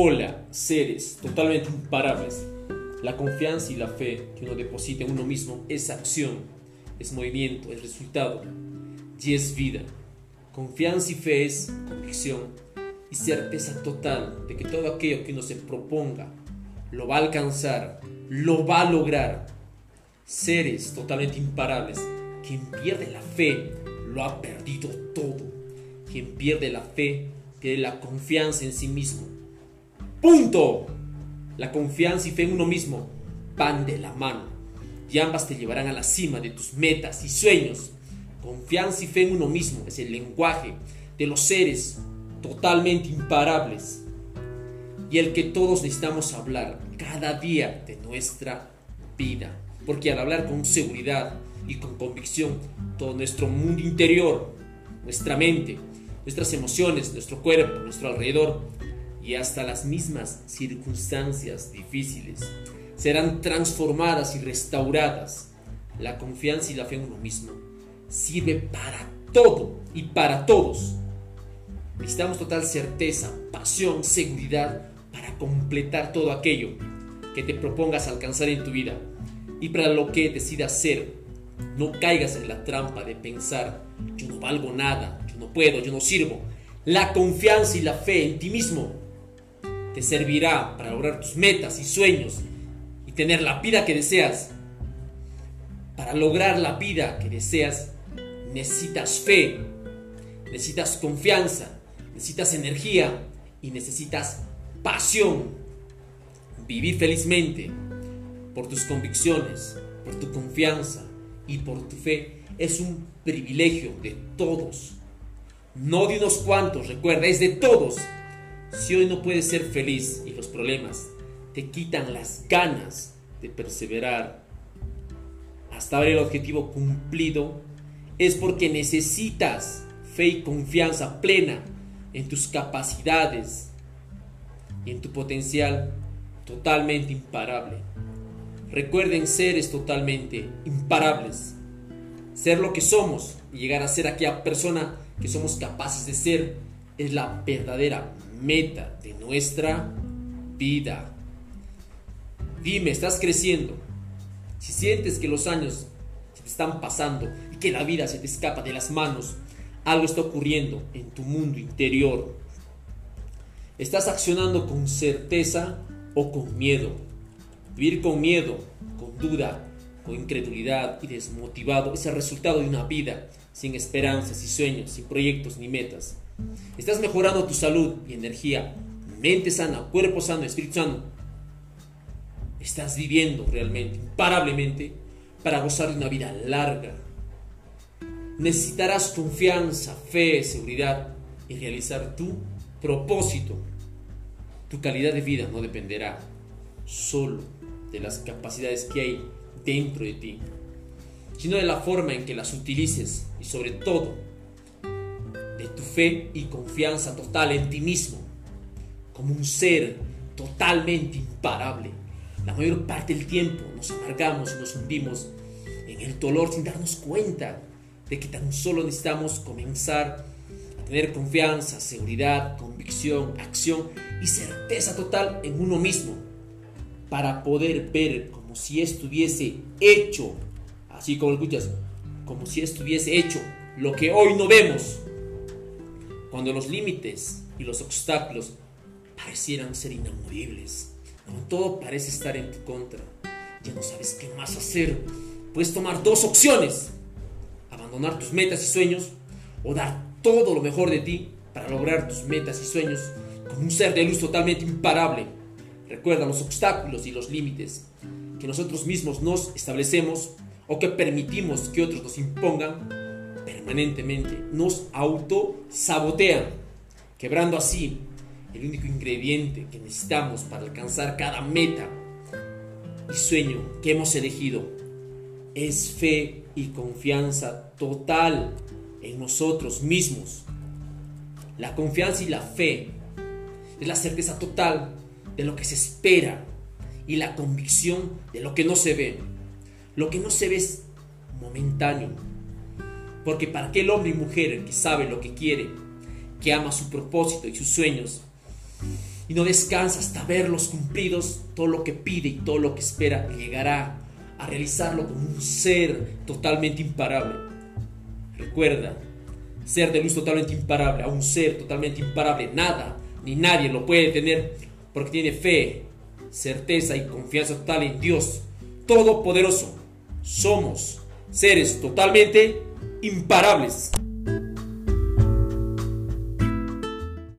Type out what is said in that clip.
Hola, seres totalmente imparables. La confianza y la fe que uno deposita en uno mismo es acción, es movimiento, es resultado y es vida. Confianza y fe es convicción y certeza total de que todo aquello que uno se proponga lo va a alcanzar, lo va a lograr. Seres totalmente imparables. Quien pierde la fe lo ha perdido todo. Quien pierde la fe pierde la confianza en sí mismo. Punto. La confianza y fe en uno mismo van de la mano y ambas te llevarán a la cima de tus metas y sueños. Confianza y fe en uno mismo es el lenguaje de los seres totalmente imparables y el que todos necesitamos hablar cada día de nuestra vida. Porque al hablar con seguridad y con convicción, todo nuestro mundo interior, nuestra mente, nuestras emociones, nuestro cuerpo, nuestro alrededor y hasta las mismas circunstancias difíciles serán transformadas y restauradas. La confianza y la fe en uno mismo sirve para todo y para todos. Necesitamos total certeza, pasión, seguridad para completar todo aquello que te propongas alcanzar en tu vida y para lo que decidas ser. No caigas en la trampa de pensar, yo no valgo nada, yo no puedo, yo no sirvo. La confianza y la fe en ti mismo te servirá para lograr tus metas y sueños y tener la vida que deseas. Para lograr la vida que deseas necesitas fe, necesitas confianza, necesitas energía y necesitas pasión. Vivir felizmente por tus convicciones, por tu confianza y por tu fe es un privilegio de todos. No de unos cuantos, recuerda, es de todos. Si hoy no puedes ser feliz y los problemas te quitan las ganas de perseverar hasta ver el objetivo cumplido, es porque necesitas fe y confianza plena en tus capacidades y en tu potencial totalmente imparable. Recuerden seres totalmente imparables. Ser lo que somos y llegar a ser aquella persona que somos capaces de ser es la verdadera meta de nuestra vida. Dime, ¿estás creciendo? Si sientes que los años se te están pasando y que la vida se te escapa de las manos, algo está ocurriendo en tu mundo interior. Estás accionando con certeza o con miedo. Vivir con miedo, con duda, con incredulidad y desmotivado es el resultado de una vida sin esperanzas y sueños, sin proyectos ni metas. Estás mejorando tu salud y energía, mente sana, cuerpo sano, espíritu sano. Estás viviendo realmente, imparablemente, para gozar de una vida larga. Necesitarás confianza, fe, seguridad y realizar tu propósito. Tu calidad de vida no dependerá solo de las capacidades que hay dentro de ti, sino de la forma en que las utilices y sobre todo fe y confianza total en ti mismo, como un ser totalmente imparable. La mayor parte del tiempo nos amargamos y nos hundimos en el dolor sin darnos cuenta de que tan solo necesitamos comenzar a tener confianza, seguridad, convicción, acción y certeza total en uno mismo para poder ver como si estuviese hecho, así como escuchas, como si estuviese hecho lo que hoy no vemos. Cuando los límites y los obstáculos parecieran ser inamovibles, cuando todo parece estar en tu contra, ya no sabes qué más hacer, puedes tomar dos opciones, abandonar tus metas y sueños o dar todo lo mejor de ti para lograr tus metas y sueños como un ser de luz totalmente imparable. Recuerda los obstáculos y los límites que nosotros mismos nos establecemos o que permitimos que otros nos impongan permanentemente, nos auto-sabotean, quebrando así el único ingrediente que necesitamos para alcanzar cada meta y sueño que hemos elegido. Es fe y confianza total en nosotros mismos. La confianza y la fe es la certeza total de lo que se espera y la convicción de lo que no se ve. Lo que no se ve es momentáneo. Porque para aquel hombre y mujer que sabe lo que quiere, que ama su propósito y sus sueños, y no descansa hasta verlos cumplidos. Todo lo que pide y todo lo que espera llegará a realizarlo como un ser totalmente imparable. Recuerda, ser de luz totalmente imparable, a un ser totalmente imparable, nada ni nadie lo puede tener porque tiene fe, certeza y confianza total en Dios Todopoderoso. Somos seres totalmente imparables.